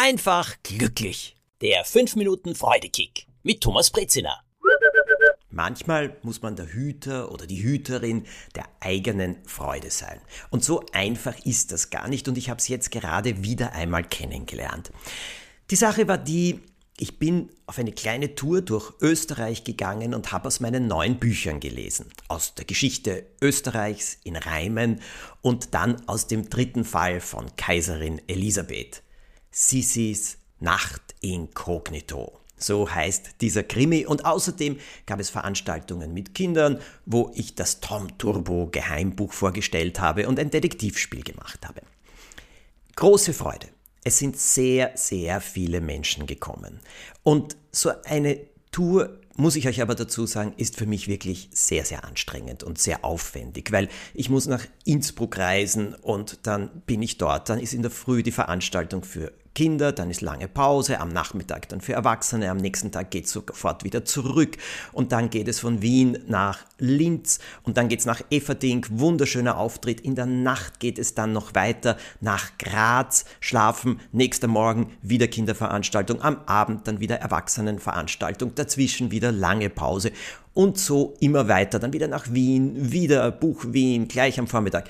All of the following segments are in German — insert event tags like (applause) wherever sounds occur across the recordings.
einfach glücklich. Der 5 Minuten Freudekick mit Thomas Brezina. Manchmal muss man der Hüter oder die Hüterin der eigenen Freude sein. Und so einfach ist das gar nicht und ich habe es jetzt gerade wieder einmal kennengelernt. Die Sache war die, ich bin auf eine kleine Tour durch Österreich gegangen und habe aus meinen neuen Büchern gelesen. Aus der Geschichte Österreichs in Reimen und dann aus dem dritten Fall von Kaiserin Elisabeth. Sissis Nacht inkognito. So heißt dieser Krimi. Und außerdem gab es Veranstaltungen mit Kindern, wo ich das Tom Turbo Geheimbuch vorgestellt habe und ein Detektivspiel gemacht habe. Große Freude. Es sind sehr, sehr viele Menschen gekommen. Und so eine Tour, muss ich euch aber dazu sagen, ist für mich wirklich sehr, sehr anstrengend und sehr aufwendig, weil ich muss nach Innsbruck reisen und dann bin ich dort. Dann ist in der Früh die Veranstaltung für Kinder, dann ist lange Pause, am Nachmittag dann für Erwachsene, am nächsten Tag geht es sofort wieder zurück. Und dann geht es von Wien nach Linz und dann geht es nach Everding, wunderschöner Auftritt, in der Nacht geht es dann noch weiter nach Graz, schlafen, nächster Morgen wieder Kinderveranstaltung, am Abend dann wieder Erwachsenenveranstaltung, dazwischen wieder lange Pause. Und so immer weiter, dann wieder nach Wien, wieder Buch Wien, gleich am Vormittag.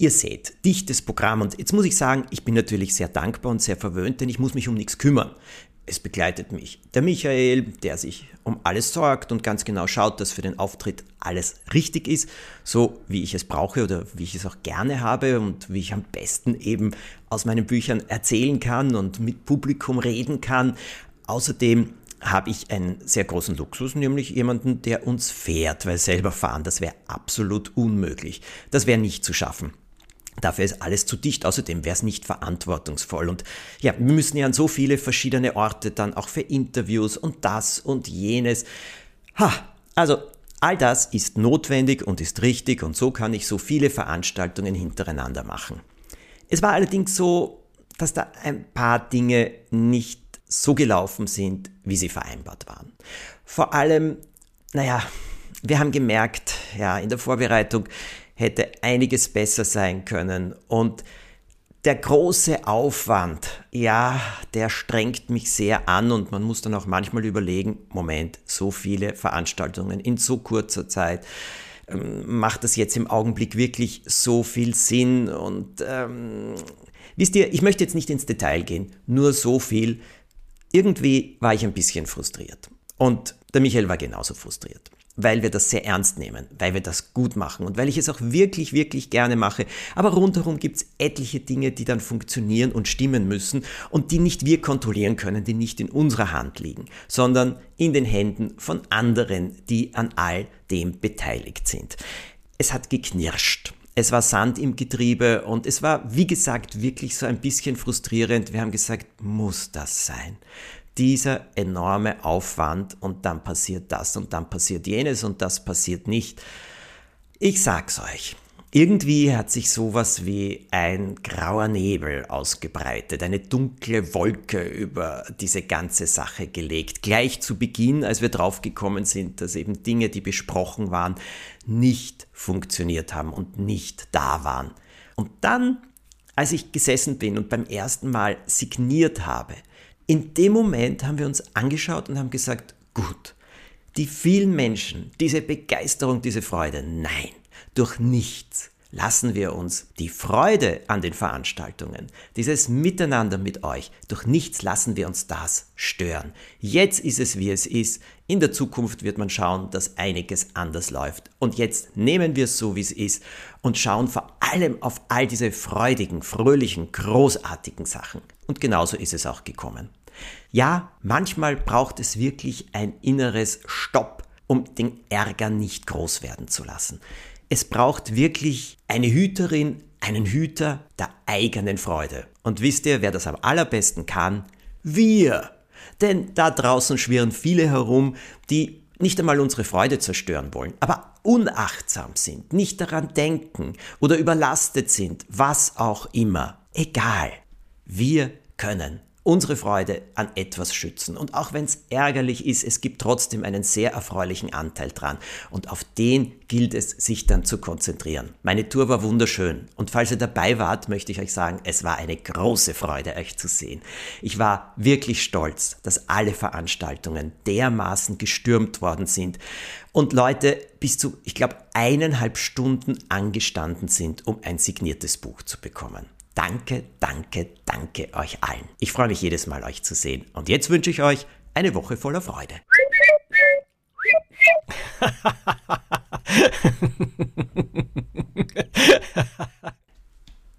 Ihr seht, dichtes Programm und jetzt muss ich sagen, ich bin natürlich sehr dankbar und sehr verwöhnt, denn ich muss mich um nichts kümmern. Es begleitet mich der Michael, der sich um alles sorgt und ganz genau schaut, dass für den Auftritt alles richtig ist, so wie ich es brauche oder wie ich es auch gerne habe und wie ich am besten eben aus meinen Büchern erzählen kann und mit Publikum reden kann. Außerdem habe ich einen sehr großen Luxus, nämlich jemanden, der uns fährt, weil selber fahren, das wäre absolut unmöglich. Das wäre nicht zu schaffen. Dafür ist alles zu dicht. Außerdem wäre es nicht verantwortungsvoll. Und ja, wir müssen ja an so viele verschiedene Orte dann auch für Interviews und das und jenes. Ha, also all das ist notwendig und ist richtig und so kann ich so viele Veranstaltungen hintereinander machen. Es war allerdings so, dass da ein paar Dinge nicht so gelaufen sind, wie sie vereinbart waren. Vor allem, naja, wir haben gemerkt, ja, in der Vorbereitung, hätte einiges besser sein können. Und der große Aufwand, ja, der strengt mich sehr an und man muss dann auch manchmal überlegen, Moment, so viele Veranstaltungen in so kurzer Zeit, ähm, macht das jetzt im Augenblick wirklich so viel Sinn? Und ähm, wisst ihr, ich möchte jetzt nicht ins Detail gehen, nur so viel. Irgendwie war ich ein bisschen frustriert. Und der Michael war genauso frustriert weil wir das sehr ernst nehmen, weil wir das gut machen und weil ich es auch wirklich, wirklich gerne mache. Aber rundherum gibt es etliche Dinge, die dann funktionieren und stimmen müssen und die nicht wir kontrollieren können, die nicht in unserer Hand liegen, sondern in den Händen von anderen, die an all dem beteiligt sind. Es hat geknirscht. Es war Sand im Getriebe und es war, wie gesagt, wirklich so ein bisschen frustrierend. Wir haben gesagt, muss das sein? Dieser enorme Aufwand und dann passiert das und dann passiert jenes und das passiert nicht. Ich sag's euch. Irgendwie hat sich sowas wie ein grauer Nebel ausgebreitet, eine dunkle Wolke über diese ganze Sache gelegt. Gleich zu Beginn, als wir draufgekommen sind, dass eben Dinge, die besprochen waren, nicht funktioniert haben und nicht da waren. Und dann, als ich gesessen bin und beim ersten Mal signiert habe, in dem Moment haben wir uns angeschaut und haben gesagt, gut, die vielen Menschen, diese Begeisterung, diese Freude, nein, durch nichts lassen wir uns die Freude an den Veranstaltungen, dieses Miteinander mit euch, durch nichts lassen wir uns das stören. Jetzt ist es, wie es ist. In der Zukunft wird man schauen, dass einiges anders läuft. Und jetzt nehmen wir es so, wie es ist und schauen vor allem auf all diese freudigen, fröhlichen, großartigen Sachen. Und genauso ist es auch gekommen. Ja, manchmal braucht es wirklich ein inneres Stopp, um den Ärger nicht groß werden zu lassen. Es braucht wirklich eine Hüterin, einen Hüter der eigenen Freude. Und wisst ihr, wer das am allerbesten kann? Wir! Denn da draußen schwirren viele herum, die nicht einmal unsere Freude zerstören wollen, aber unachtsam sind, nicht daran denken oder überlastet sind, was auch immer. Egal. Wir können unsere Freude an etwas schützen. Und auch wenn es ärgerlich ist, es gibt trotzdem einen sehr erfreulichen Anteil dran. Und auf den gilt es, sich dann zu konzentrieren. Meine Tour war wunderschön. Und falls ihr dabei wart, möchte ich euch sagen, es war eine große Freude, euch zu sehen. Ich war wirklich stolz, dass alle Veranstaltungen dermaßen gestürmt worden sind und Leute bis zu, ich glaube, eineinhalb Stunden angestanden sind, um ein signiertes Buch zu bekommen. Danke, danke, danke euch allen. Ich freue mich jedes Mal, euch zu sehen. Und jetzt wünsche ich euch eine Woche voller Freude. (laughs)